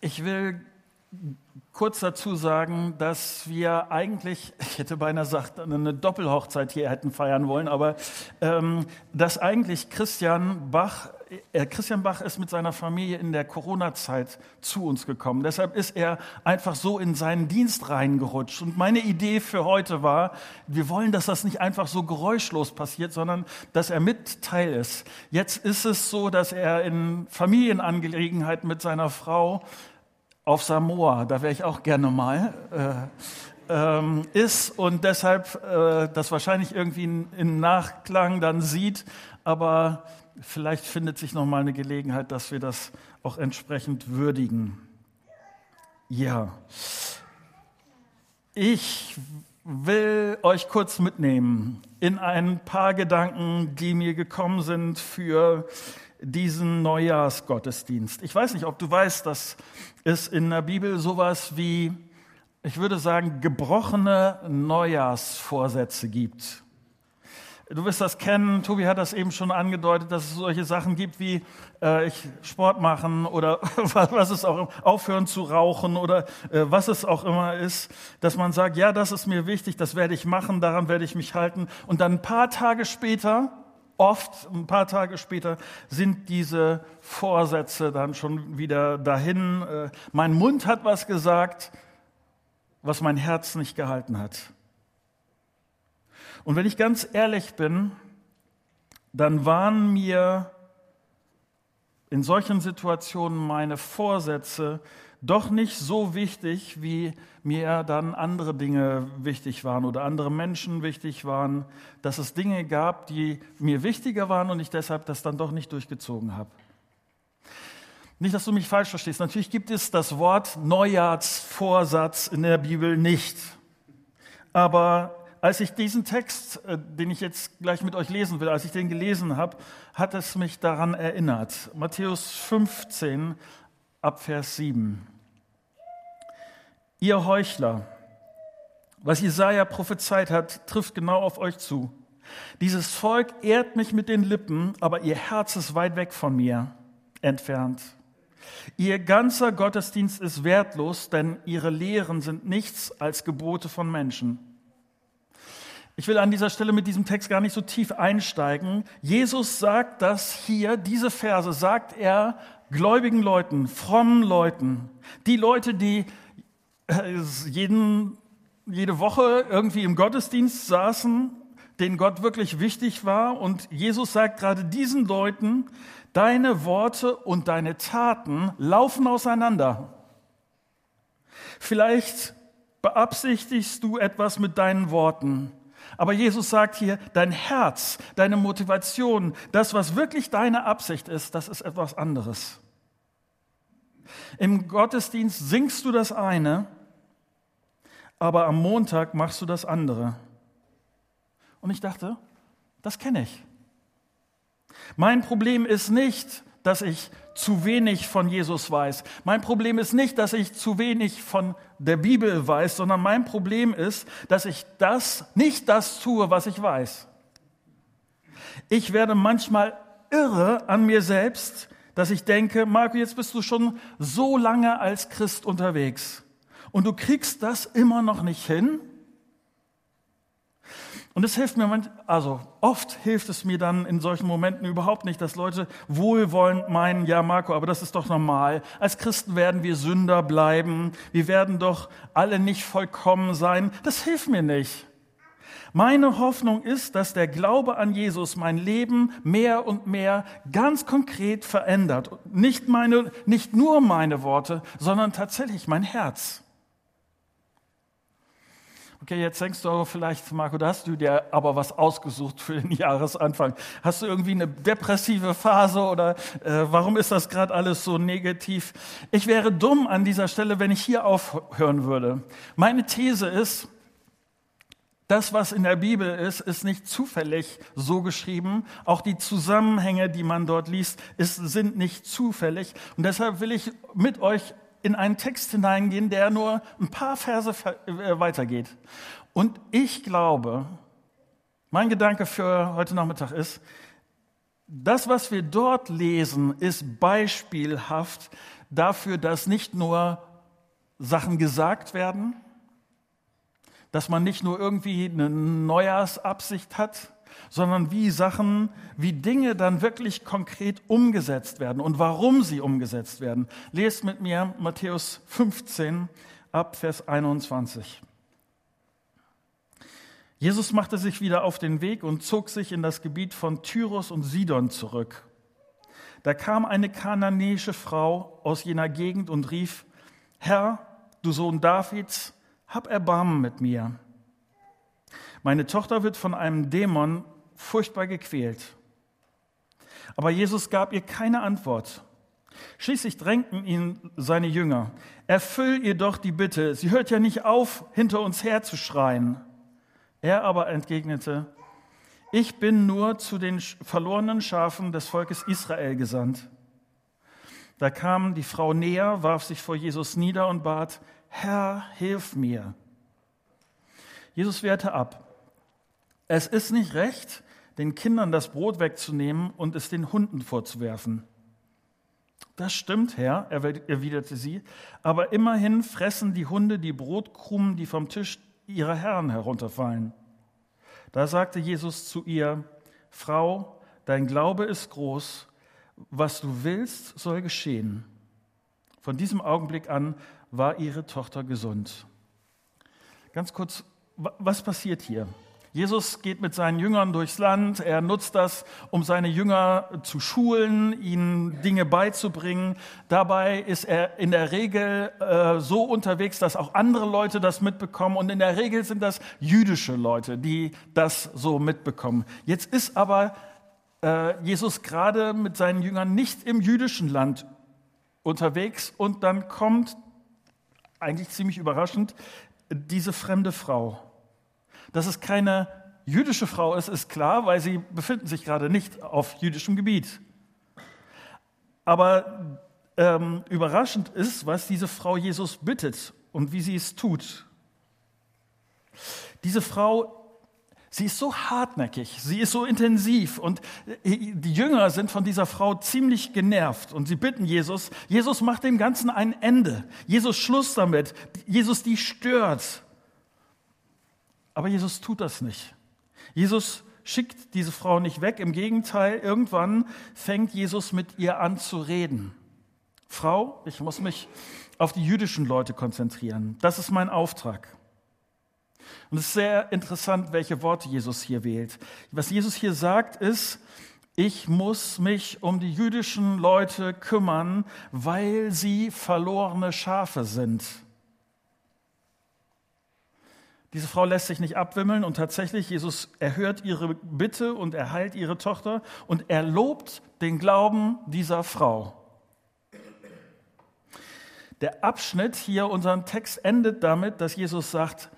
Ich will kurz dazu sagen, dass wir eigentlich, ich hätte beinahe gesagt, eine Doppelhochzeit hier hätten feiern wollen, aber ähm, dass eigentlich Christian Bach, Christian Bach ist mit seiner Familie in der Corona-Zeit zu uns gekommen. Deshalb ist er einfach so in seinen Dienst reingerutscht. Und meine Idee für heute war, wir wollen, dass das nicht einfach so geräuschlos passiert, sondern dass er mit Teil ist. Jetzt ist es so, dass er in Familienangelegenheiten mit seiner Frau auf Samoa, da wäre ich auch gerne mal, äh, ähm, ist und deshalb äh, das wahrscheinlich irgendwie in, in, Nachklang dann sieht, aber vielleicht findet sich noch mal eine Gelegenheit, dass wir das auch entsprechend würdigen. Ja, ich will euch kurz mitnehmen in ein paar Gedanken, die mir gekommen sind für diesen Neujahrsgottesdienst. Ich weiß nicht, ob du weißt, dass es in der Bibel sowas wie, ich würde sagen, gebrochene Neujahrsvorsätze gibt. Du wirst das kennen, Tobi hat das eben schon angedeutet, dass es solche Sachen gibt wie äh, ich Sport machen oder was es auch aufhören zu rauchen oder äh, was es auch immer ist, dass man sagt, ja, das ist mir wichtig, das werde ich machen, daran werde ich mich halten und dann ein paar Tage später Oft, ein paar Tage später, sind diese Vorsätze dann schon wieder dahin. Äh, mein Mund hat was gesagt, was mein Herz nicht gehalten hat. Und wenn ich ganz ehrlich bin, dann waren mir in solchen Situationen meine Vorsätze doch nicht so wichtig, wie mir dann andere Dinge wichtig waren oder andere Menschen wichtig waren, dass es Dinge gab, die mir wichtiger waren und ich deshalb das dann doch nicht durchgezogen habe. Nicht, dass du mich falsch verstehst. Natürlich gibt es das Wort Neujahrsvorsatz in der Bibel nicht. Aber als ich diesen Text, äh, den ich jetzt gleich mit euch lesen will, als ich den gelesen habe, hat es mich daran erinnert. Matthäus 15 ab Vers 7 ihr Heuchler, was Jesaja prophezeit hat, trifft genau auf euch zu. Dieses Volk ehrt mich mit den Lippen, aber ihr Herz ist weit weg von mir entfernt. Ihr ganzer Gottesdienst ist wertlos, denn ihre Lehren sind nichts als Gebote von Menschen. Ich will an dieser Stelle mit diesem Text gar nicht so tief einsteigen. Jesus sagt das hier, diese Verse sagt er gläubigen Leuten, frommen Leuten, die Leute, die jeden, jede Woche irgendwie im Gottesdienst saßen, denen Gott wirklich wichtig war. Und Jesus sagt gerade diesen Leuten, deine Worte und deine Taten laufen auseinander. Vielleicht beabsichtigst du etwas mit deinen Worten. Aber Jesus sagt hier, dein Herz, deine Motivation, das, was wirklich deine Absicht ist, das ist etwas anderes. Im Gottesdienst singst du das eine aber am Montag machst du das andere. Und ich dachte, das kenne ich. Mein Problem ist nicht, dass ich zu wenig von Jesus weiß. Mein Problem ist nicht, dass ich zu wenig von der Bibel weiß, sondern mein Problem ist, dass ich das nicht das tue, was ich weiß. Ich werde manchmal irre an mir selbst, dass ich denke, Marco, jetzt bist du schon so lange als Christ unterwegs und du kriegst das immer noch nicht hin. Und es hilft mir, also oft hilft es mir dann in solchen Momenten überhaupt nicht, dass Leute wohlwollend meinen, ja Marco, aber das ist doch normal. Als Christen werden wir Sünder bleiben. Wir werden doch alle nicht vollkommen sein. Das hilft mir nicht. Meine Hoffnung ist, dass der Glaube an Jesus mein Leben mehr und mehr ganz konkret verändert. Nicht meine, nicht nur meine Worte, sondern tatsächlich mein Herz. Okay, jetzt denkst du vielleicht, Marco, da hast du dir aber was ausgesucht für den Jahresanfang. Hast du irgendwie eine depressive Phase oder äh, warum ist das gerade alles so negativ? Ich wäre dumm an dieser Stelle, wenn ich hier aufhören würde. Meine These ist, das, was in der Bibel ist, ist nicht zufällig so geschrieben. Auch die Zusammenhänge, die man dort liest, ist, sind nicht zufällig. Und deshalb will ich mit euch in einen Text hineingehen, der nur ein paar Verse äh, weitergeht. Und ich glaube, mein Gedanke für heute Nachmittag ist, das, was wir dort lesen, ist beispielhaft dafür, dass nicht nur Sachen gesagt werden, dass man nicht nur irgendwie eine Neujahrsabsicht hat, sondern wie Sachen, wie Dinge dann wirklich konkret umgesetzt werden und warum sie umgesetzt werden. Lest mit mir Matthäus 15 ab Vers 21. Jesus machte sich wieder auf den Weg und zog sich in das Gebiet von Tyrus und Sidon zurück. Da kam eine kananäische Frau aus jener Gegend und rief, Herr, du Sohn Davids, hab Erbarmen mit mir. Meine Tochter wird von einem Dämon furchtbar gequält. Aber Jesus gab ihr keine Antwort. Schließlich drängten ihn seine Jünger. Erfüll ihr doch die Bitte. Sie hört ja nicht auf, hinter uns herzuschreien. Er aber entgegnete, ich bin nur zu den verlorenen Schafen des Volkes Israel gesandt. Da kam die Frau näher, warf sich vor Jesus nieder und bat, Herr, hilf mir. Jesus wehrte ab. Es ist nicht recht, den Kindern das Brot wegzunehmen und es den Hunden vorzuwerfen. Das stimmt, Herr, erwiderte sie, aber immerhin fressen die Hunde die Brotkrumen, die vom Tisch ihrer Herren herunterfallen. Da sagte Jesus zu ihr, Frau, dein Glaube ist groß, was du willst, soll geschehen. Von diesem Augenblick an war ihre Tochter gesund. Ganz kurz, was passiert hier? Jesus geht mit seinen Jüngern durchs Land. Er nutzt das, um seine Jünger zu schulen, ihnen Dinge beizubringen. Dabei ist er in der Regel äh, so unterwegs, dass auch andere Leute das mitbekommen. Und in der Regel sind das jüdische Leute, die das so mitbekommen. Jetzt ist aber äh, Jesus gerade mit seinen Jüngern nicht im jüdischen Land unterwegs. Und dann kommt, eigentlich ziemlich überraschend, diese fremde Frau. Dass es keine jüdische Frau ist, ist klar, weil sie befinden sich gerade nicht auf jüdischem Gebiet. Aber ähm, überraschend ist, was diese Frau Jesus bittet und wie sie es tut. Diese Frau, sie ist so hartnäckig, sie ist so intensiv und die Jünger sind von dieser Frau ziemlich genervt und sie bitten Jesus, Jesus macht dem Ganzen ein Ende. Jesus Schluss damit. Jesus die stört. Aber Jesus tut das nicht. Jesus schickt diese Frau nicht weg. Im Gegenteil, irgendwann fängt Jesus mit ihr an zu reden. Frau, ich muss mich auf die jüdischen Leute konzentrieren. Das ist mein Auftrag. Und es ist sehr interessant, welche Worte Jesus hier wählt. Was Jesus hier sagt, ist, ich muss mich um die jüdischen Leute kümmern, weil sie verlorene Schafe sind. Diese Frau lässt sich nicht abwimmeln und tatsächlich, Jesus erhört ihre Bitte und er heilt ihre Tochter und er lobt den Glauben dieser Frau. Der Abschnitt hier, unseren Text endet damit, dass Jesus sagt,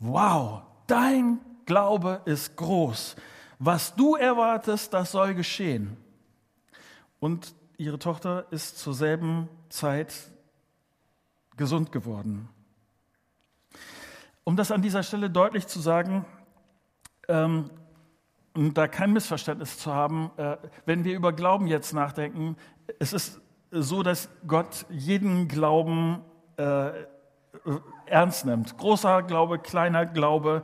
wow, dein Glaube ist groß. Was du erwartest, das soll geschehen. Und ihre Tochter ist zur selben Zeit gesund geworden. Um das an dieser Stelle deutlich zu sagen, ähm, und da kein Missverständnis zu haben, äh, wenn wir über Glauben jetzt nachdenken, es ist so, dass Gott jeden Glauben äh, ernst nimmt. Großer Glaube, kleiner Glaube.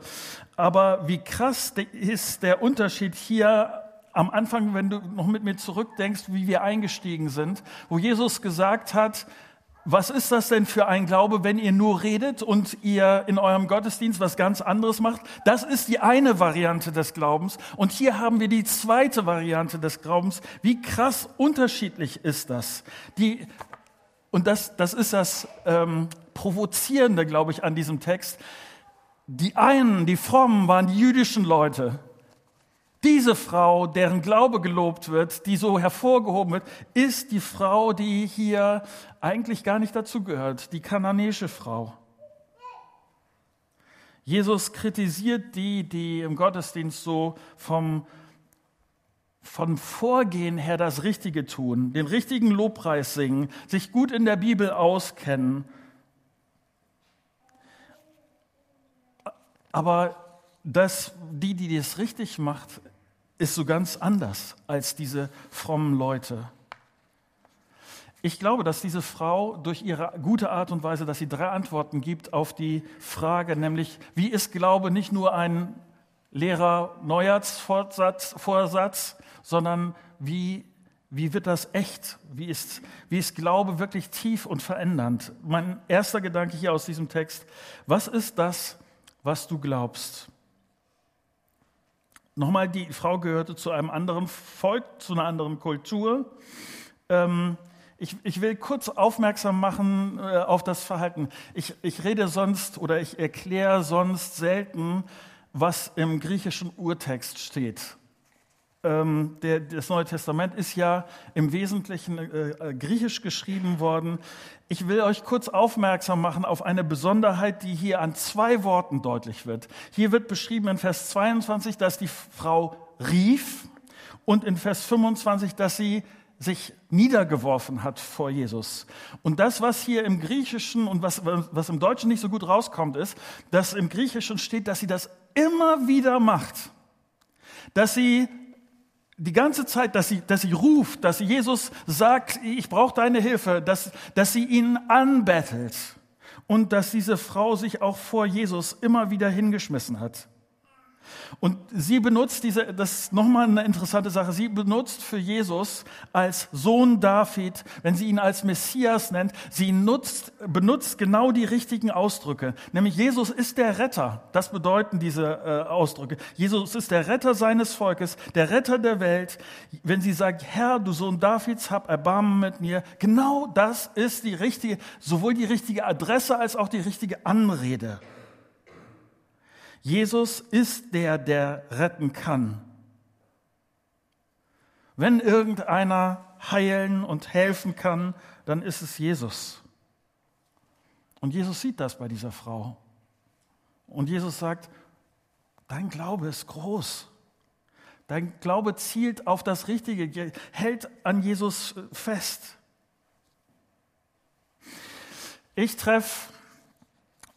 Aber wie krass ist der Unterschied hier am Anfang, wenn du noch mit mir zurückdenkst, wie wir eingestiegen sind, wo Jesus gesagt hat, was ist das denn für ein Glaube, wenn ihr nur redet und ihr in eurem Gottesdienst was ganz anderes macht? Das ist die eine Variante des Glaubens. Und hier haben wir die zweite Variante des Glaubens. Wie krass unterschiedlich ist das? Die, und das, das ist das ähm, Provozierende, glaube ich, an diesem Text. Die einen, die Frommen, waren die jüdischen Leute. Diese Frau, deren Glaube gelobt wird, die so hervorgehoben wird, ist die Frau, die hier eigentlich gar nicht dazu gehört, die kananäische Frau. Jesus kritisiert die, die im Gottesdienst so vom, vom Vorgehen her das Richtige tun, den richtigen Lobpreis singen, sich gut in der Bibel auskennen. Aber dass die, die das richtig macht, ist so ganz anders als diese frommen Leute. Ich glaube, dass diese Frau durch ihre gute Art und Weise, dass sie drei Antworten gibt auf die Frage, nämlich, wie ist Glaube nicht nur ein leerer Neujahrsvorsatz, Vorsatz, sondern wie, wie wird das echt? Wie ist, wie ist Glaube wirklich tief und verändernd? Mein erster Gedanke hier aus diesem Text, was ist das, was du glaubst? Nochmal, die Frau gehörte zu einem anderen Volk, zu einer anderen Kultur. Ähm, ich, ich, will kurz aufmerksam machen äh, auf das Verhalten. Ich, ich rede sonst oder ich erkläre sonst selten, was im griechischen Urtext steht. Ähm, der, das Neue Testament ist ja im Wesentlichen äh, äh, griechisch geschrieben worden. Ich will euch kurz aufmerksam machen auf eine Besonderheit, die hier an zwei Worten deutlich wird. Hier wird beschrieben in Vers 22, dass die Frau rief und in Vers 25, dass sie sich niedergeworfen hat vor Jesus. Und das, was hier im Griechischen und was, was im Deutschen nicht so gut rauskommt, ist, dass im Griechischen steht, dass sie das immer wieder macht. Dass sie die ganze Zeit, dass sie, dass sie ruft, dass Jesus sagt, ich brauche deine Hilfe, dass, dass sie ihn anbettelt und dass diese Frau sich auch vor Jesus immer wieder hingeschmissen hat. Und sie benutzt diese, das ist nochmal eine interessante Sache, sie benutzt für Jesus als Sohn David, wenn sie ihn als Messias nennt, sie nutzt, benutzt genau die richtigen Ausdrücke. Nämlich Jesus ist der Retter. Das bedeuten diese äh, Ausdrücke. Jesus ist der Retter seines Volkes, der Retter der Welt. Wenn sie sagt, Herr, du Sohn Davids, hab Erbarmen mit mir, genau das ist die richtige, sowohl die richtige Adresse als auch die richtige Anrede. Jesus ist der, der retten kann. Wenn irgendeiner heilen und helfen kann, dann ist es Jesus. Und Jesus sieht das bei dieser Frau. Und Jesus sagt, dein Glaube ist groß. Dein Glaube zielt auf das Richtige, hält an Jesus fest. Ich treffe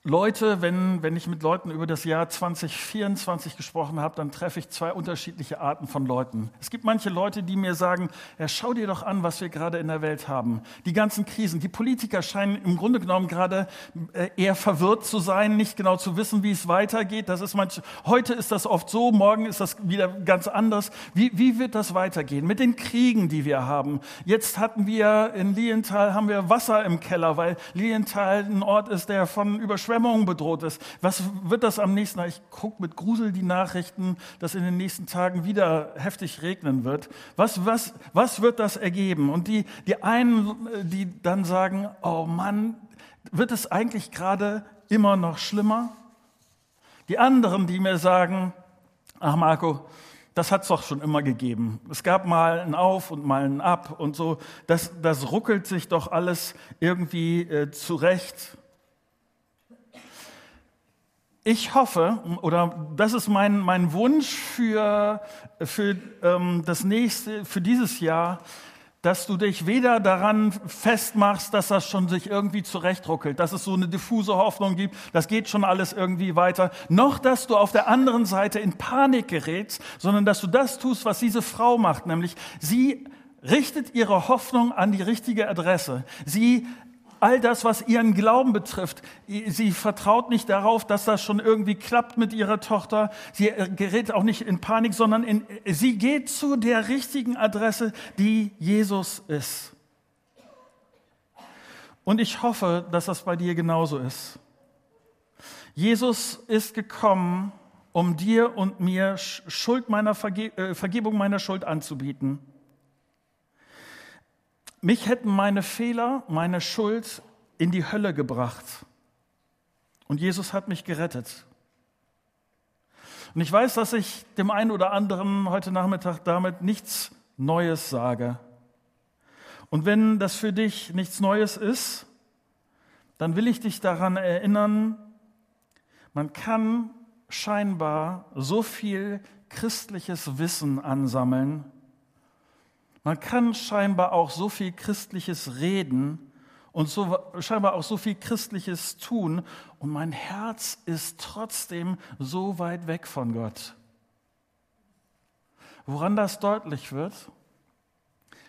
Leute, wenn, wenn ich mit Leuten über das Jahr 2024 gesprochen habe, dann treffe ich zwei unterschiedliche Arten von Leuten. Es gibt manche Leute, die mir sagen, ja, schau dir doch an, was wir gerade in der Welt haben. Die ganzen Krisen. Die Politiker scheinen im Grunde genommen gerade äh, eher verwirrt zu sein, nicht genau zu wissen, wie es weitergeht. Das ist manch, heute ist das oft so, morgen ist das wieder ganz anders. Wie, wie wird das weitergehen? Mit den Kriegen, die wir haben. Jetzt hatten wir in Lienthal haben wir Wasser im Keller, weil Lienthal ein Ort ist, der von Überschwemmungen Überschwemmung bedroht ist. Was wird das am nächsten? Ich gucke mit Grusel die Nachrichten, dass in den nächsten Tagen wieder heftig regnen wird. Was, was, was wird das ergeben? Und die, die einen, die dann sagen, oh Mann, wird es eigentlich gerade immer noch schlimmer? Die anderen, die mir sagen, ach Marco, das hat es doch schon immer gegeben. Es gab mal ein Auf und mal ein Ab und so. Das, das ruckelt sich doch alles irgendwie äh, zurecht ich hoffe, oder das ist mein, mein Wunsch für, für ähm, das nächste, für dieses Jahr, dass du dich weder daran festmachst, dass das schon sich irgendwie zurechtruckelt, dass es so eine diffuse Hoffnung gibt, das geht schon alles irgendwie weiter, noch dass du auf der anderen Seite in Panik gerätst, sondern dass du das tust, was diese Frau macht, nämlich sie richtet ihre Hoffnung an die richtige Adresse. Sie all das, was ihren Glauben betrifft. Sie vertraut nicht darauf, dass das schon irgendwie klappt mit ihrer Tochter. Sie gerät auch nicht in Panik, sondern in, sie geht zu der richtigen Adresse, die Jesus ist. Und ich hoffe, dass das bei dir genauso ist. Jesus ist gekommen, um dir und mir Schuld meiner Verge äh, Vergebung meiner Schuld anzubieten. Mich hätten meine Fehler, meine Schuld in die Hölle gebracht. Und Jesus hat mich gerettet. Und ich weiß, dass ich dem einen oder anderen heute Nachmittag damit nichts Neues sage. Und wenn das für dich nichts Neues ist, dann will ich dich daran erinnern, man kann scheinbar so viel christliches Wissen ansammeln, man kann scheinbar auch so viel Christliches reden und so, scheinbar auch so viel Christliches tun und mein Herz ist trotzdem so weit weg von Gott. Woran das deutlich wird,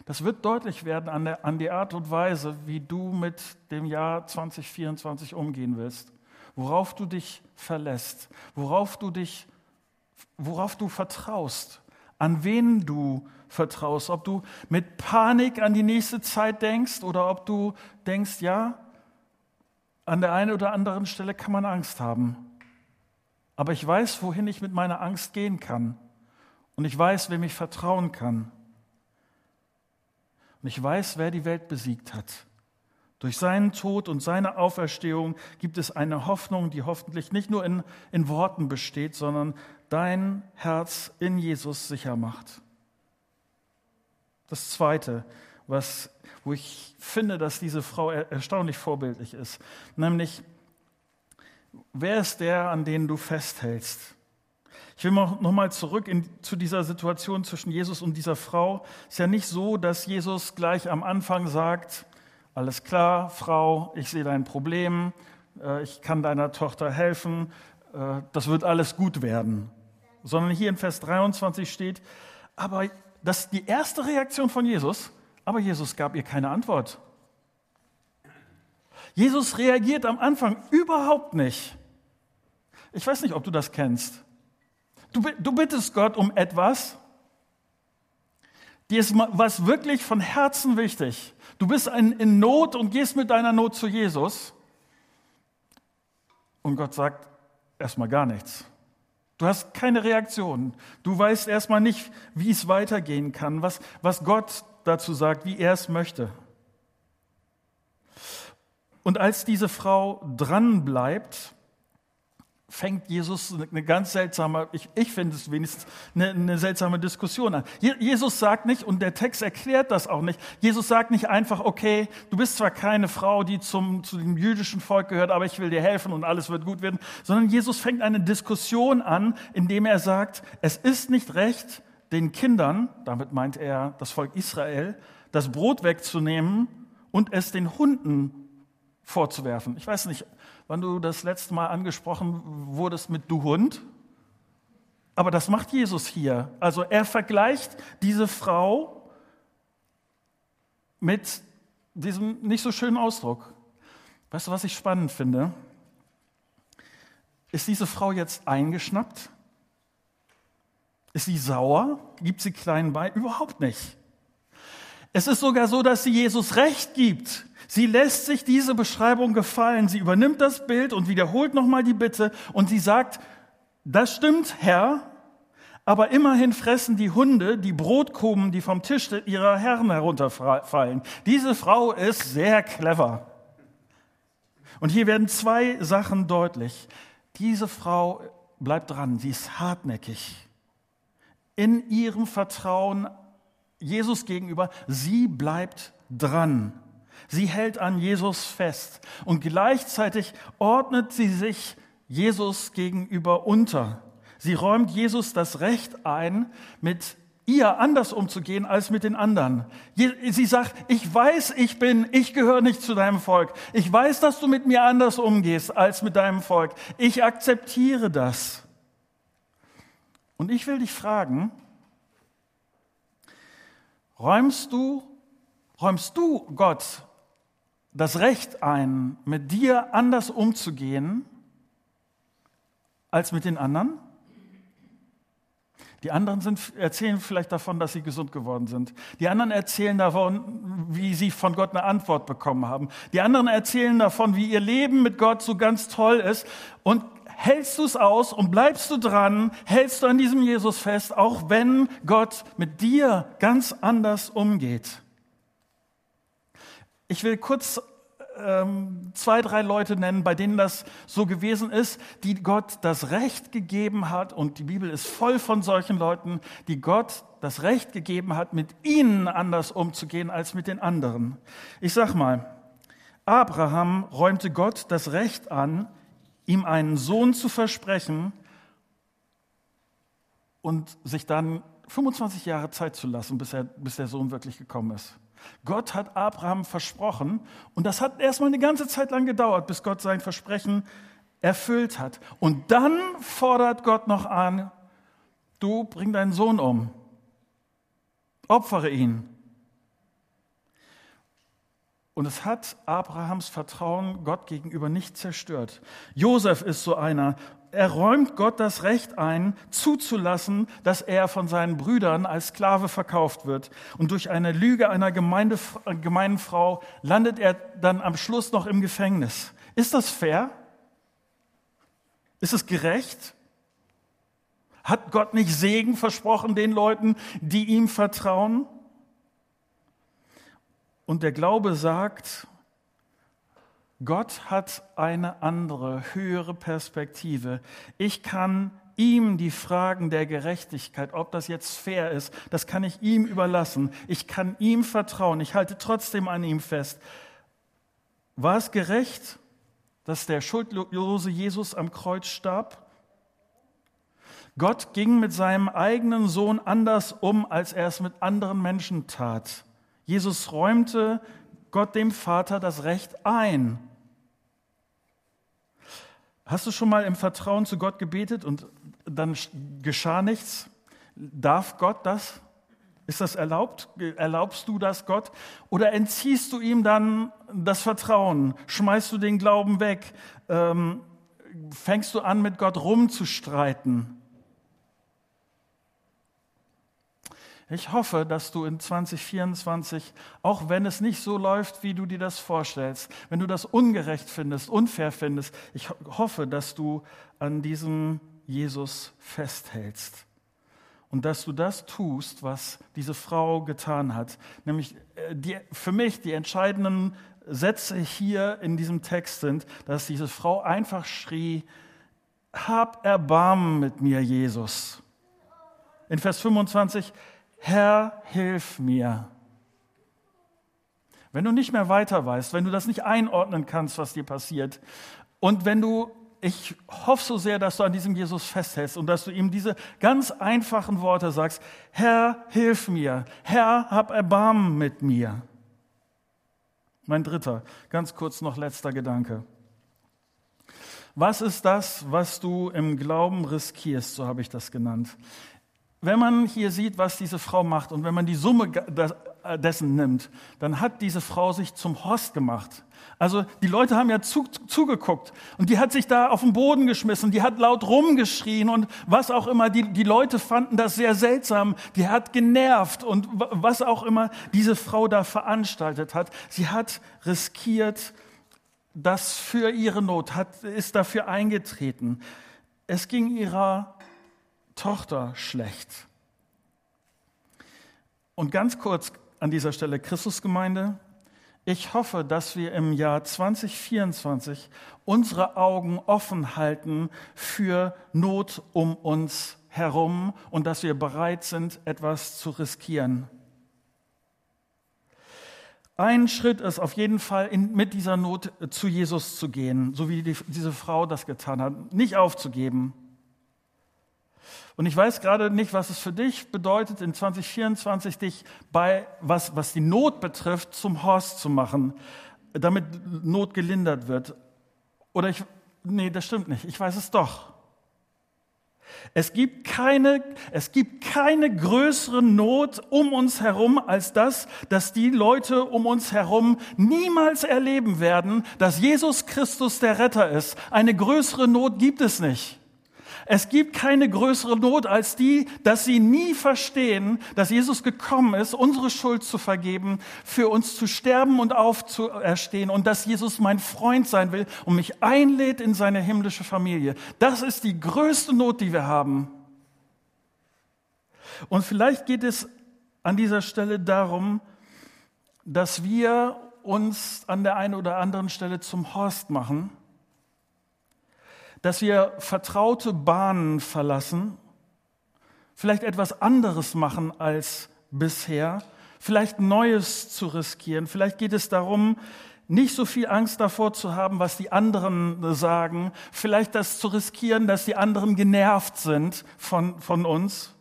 das wird deutlich werden an, der, an die Art und Weise, wie du mit dem Jahr 2024 umgehen willst, worauf du dich verlässt, worauf du dich, worauf du vertraust, an wen du vertraust, ob du mit Panik an die nächste Zeit denkst oder ob du denkst, ja, an der einen oder anderen Stelle kann man Angst haben. Aber ich weiß, wohin ich mit meiner Angst gehen kann. Und ich weiß, wem ich vertrauen kann. Und ich weiß, wer die Welt besiegt hat. Durch seinen Tod und seine Auferstehung gibt es eine Hoffnung, die hoffentlich nicht nur in, in Worten besteht, sondern dein Herz in Jesus sicher macht. Das Zweite, was, wo ich finde, dass diese Frau erstaunlich vorbildlich ist, nämlich, wer ist der, an den du festhältst? Ich will noch mal zurück in, zu dieser Situation zwischen Jesus und dieser Frau. Es ist ja nicht so, dass Jesus gleich am Anfang sagt, alles klar, Frau, ich sehe dein Problem, äh, ich kann deiner Tochter helfen, äh, das wird alles gut werden. Sondern hier in Vers 23 steht, aber das ist die erste Reaktion von Jesus, aber Jesus gab ihr keine Antwort. Jesus reagiert am Anfang überhaupt nicht. Ich weiß nicht, ob du das kennst. Du, du bittest Gott um etwas, dir ist was wirklich von Herzen wichtig. Du bist in, Not und gehst mit deiner Not zu Jesus. Und Gott sagt erstmal gar nichts. Du hast keine Reaktion. Du weißt erstmal nicht, wie es weitergehen kann, was, was Gott dazu sagt, wie er es möchte. Und als diese Frau dran bleibt, fängt Jesus eine ganz seltsame, ich, ich finde es wenigstens eine, eine, seltsame Diskussion an. Jesus sagt nicht, und der Text erklärt das auch nicht, Jesus sagt nicht einfach, okay, du bist zwar keine Frau, die zum, zu dem jüdischen Volk gehört, aber ich will dir helfen und alles wird gut werden, sondern Jesus fängt eine Diskussion an, indem er sagt, es ist nicht recht, den Kindern, damit meint er das Volk Israel, das Brot wegzunehmen und es den Hunden vorzuwerfen. Ich weiß nicht, wann du das letzte Mal angesprochen wurdest mit du Hund. Aber das macht Jesus hier. Also er vergleicht diese Frau mit diesem nicht so schönen Ausdruck. Weißt du, was ich spannend finde? Ist diese Frau jetzt eingeschnappt? Ist sie sauer? Gibt sie kleinen Bein? Überhaupt nicht. Es ist sogar so, dass sie Jesus Recht gibt. Sie lässt sich diese Beschreibung gefallen. Sie übernimmt das Bild und wiederholt nochmal die Bitte und sie sagt, das stimmt, Herr, aber immerhin fressen die Hunde die Brotkrumen, die vom Tisch ihrer Herren herunterfallen. Diese Frau ist sehr clever. Und hier werden zwei Sachen deutlich. Diese Frau bleibt dran, sie ist hartnäckig. In ihrem Vertrauen Jesus gegenüber, sie bleibt dran. Sie hält an Jesus fest und gleichzeitig ordnet sie sich Jesus gegenüber unter. Sie räumt Jesus das Recht ein, mit ihr anders umzugehen als mit den anderen. Sie sagt, ich weiß, ich bin, ich gehöre nicht zu deinem Volk. Ich weiß, dass du mit mir anders umgehst als mit deinem Volk. Ich akzeptiere das. Und ich will dich fragen, räumst du, räumst du Gott das Recht ein, mit dir anders umzugehen als mit den anderen? Die anderen sind, erzählen vielleicht davon, dass sie gesund geworden sind. Die anderen erzählen davon, wie sie von Gott eine Antwort bekommen haben. Die anderen erzählen davon, wie ihr Leben mit Gott so ganz toll ist. Und hältst du es aus und bleibst du dran, hältst du an diesem Jesus fest, auch wenn Gott mit dir ganz anders umgeht. Ich will kurz ähm, zwei, drei Leute nennen, bei denen das so gewesen ist, die Gott das Recht gegeben hat, und die Bibel ist voll von solchen Leuten, die Gott das Recht gegeben hat, mit ihnen anders umzugehen als mit den anderen. Ich sag mal, Abraham räumte Gott das Recht an, ihm einen Sohn zu versprechen und sich dann 25 Jahre Zeit zu lassen, bis, er, bis der Sohn wirklich gekommen ist. Gott hat Abraham versprochen und das hat erstmal eine ganze Zeit lang gedauert, bis Gott sein Versprechen erfüllt hat. Und dann fordert Gott noch an, du bring deinen Sohn um. Opfere ihn. Und es hat Abrahams Vertrauen Gott gegenüber nicht zerstört. Josef ist so einer. Er räumt Gott das Recht ein, zuzulassen, dass er von seinen Brüdern als Sklave verkauft wird. Und durch eine Lüge einer gemeinen Frau landet er dann am Schluss noch im Gefängnis. Ist das fair? Ist es gerecht? Hat Gott nicht Segen versprochen den Leuten, die ihm vertrauen? Und der Glaube sagt, Gott hat eine andere, höhere Perspektive. Ich kann ihm die Fragen der Gerechtigkeit, ob das jetzt fair ist, das kann ich ihm überlassen. Ich kann ihm vertrauen. Ich halte trotzdem an ihm fest. War es gerecht, dass der schuldlose Jesus am Kreuz starb? Gott ging mit seinem eigenen Sohn anders um, als er es mit anderen Menschen tat. Jesus räumte Gott dem Vater das Recht ein. Hast du schon mal im Vertrauen zu Gott gebetet und dann geschah nichts? Darf Gott das? Ist das erlaubt? Erlaubst du das Gott? Oder entziehst du ihm dann das Vertrauen? Schmeißt du den Glauben weg? Ähm, fängst du an, mit Gott rumzustreiten? Ich hoffe, dass du in 2024, auch wenn es nicht so läuft, wie du dir das vorstellst, wenn du das ungerecht findest, unfair findest, ich hoffe, dass du an diesem Jesus festhältst. Und dass du das tust, was diese Frau getan hat. Nämlich äh, die, für mich die entscheidenden Sätze hier in diesem Text sind, dass diese Frau einfach schrie, hab Erbarmen mit mir, Jesus. In Vers 25, Herr, hilf mir. Wenn du nicht mehr weiter weißt, wenn du das nicht einordnen kannst, was dir passiert, und wenn du, ich hoffe so sehr, dass du an diesem Jesus festhältst und dass du ihm diese ganz einfachen Worte sagst, Herr, hilf mir, Herr, hab Erbarmen mit mir. Mein dritter, ganz kurz noch letzter Gedanke. Was ist das, was du im Glauben riskierst, so habe ich das genannt wenn man hier sieht, was diese Frau macht und wenn man die Summe äh, dessen nimmt, dann hat diese Frau sich zum Horst gemacht. Also die Leute haben ja zu, zugeguckt und die hat sich da auf den Boden geschmissen, die hat laut rumgeschrien und was auch immer. Die, die Leute fanden das sehr seltsam, die hat genervt und was auch immer diese Frau da veranstaltet hat. Sie hat riskiert das für ihre Not, hat, ist dafür eingetreten. Es ging ihrer Tochter schlecht. Und ganz kurz an dieser Stelle, Christusgemeinde, ich hoffe, dass wir im Jahr 2024 unsere Augen offen halten für Not um uns herum und dass wir bereit sind, etwas zu riskieren. Ein Schritt ist auf jeden Fall, in, mit dieser Not zu Jesus zu gehen, so wie die, diese Frau das getan hat, nicht aufzugeben. Und ich weiß gerade nicht, was es für dich bedeutet, in 2024 dich bei, was, was die Not betrifft, zum Horst zu machen, damit Not gelindert wird. Oder ich, nee, das stimmt nicht. Ich weiß es doch. Es gibt keine, es gibt keine größere Not um uns herum als das, dass die Leute um uns herum niemals erleben werden, dass Jesus Christus der Retter ist. Eine größere Not gibt es nicht. Es gibt keine größere Not als die, dass sie nie verstehen, dass Jesus gekommen ist, unsere Schuld zu vergeben, für uns zu sterben und aufzuerstehen und dass Jesus mein Freund sein will und mich einlädt in seine himmlische Familie. Das ist die größte Not, die wir haben. Und vielleicht geht es an dieser Stelle darum, dass wir uns an der einen oder anderen Stelle zum Horst machen dass wir vertraute Bahnen verlassen, vielleicht etwas anderes machen als bisher, vielleicht Neues zu riskieren. Vielleicht geht es darum, nicht so viel Angst davor zu haben, was die anderen sagen, vielleicht das zu riskieren, dass die anderen genervt sind von, von uns,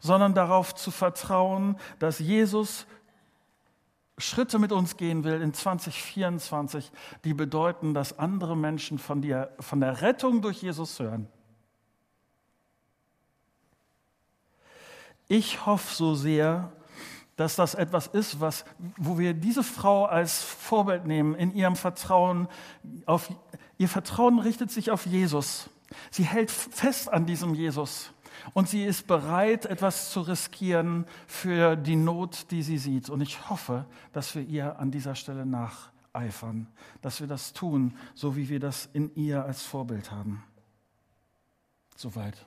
sondern darauf zu vertrauen, dass Jesus Schritte mit uns gehen will in 2024, die bedeuten, dass andere Menschen von, dir, von der Rettung durch Jesus hören. Ich hoffe so sehr, dass das etwas ist, was, wo wir diese Frau als Vorbild nehmen in ihrem Vertrauen. Auf, ihr Vertrauen richtet sich auf Jesus. Sie hält fest an diesem Jesus und sie ist bereit, etwas zu riskieren für die Not, die sie sieht. Und ich hoffe, dass wir ihr an dieser Stelle nacheifern, dass wir das tun, so wie wir das in ihr als Vorbild haben. Soweit.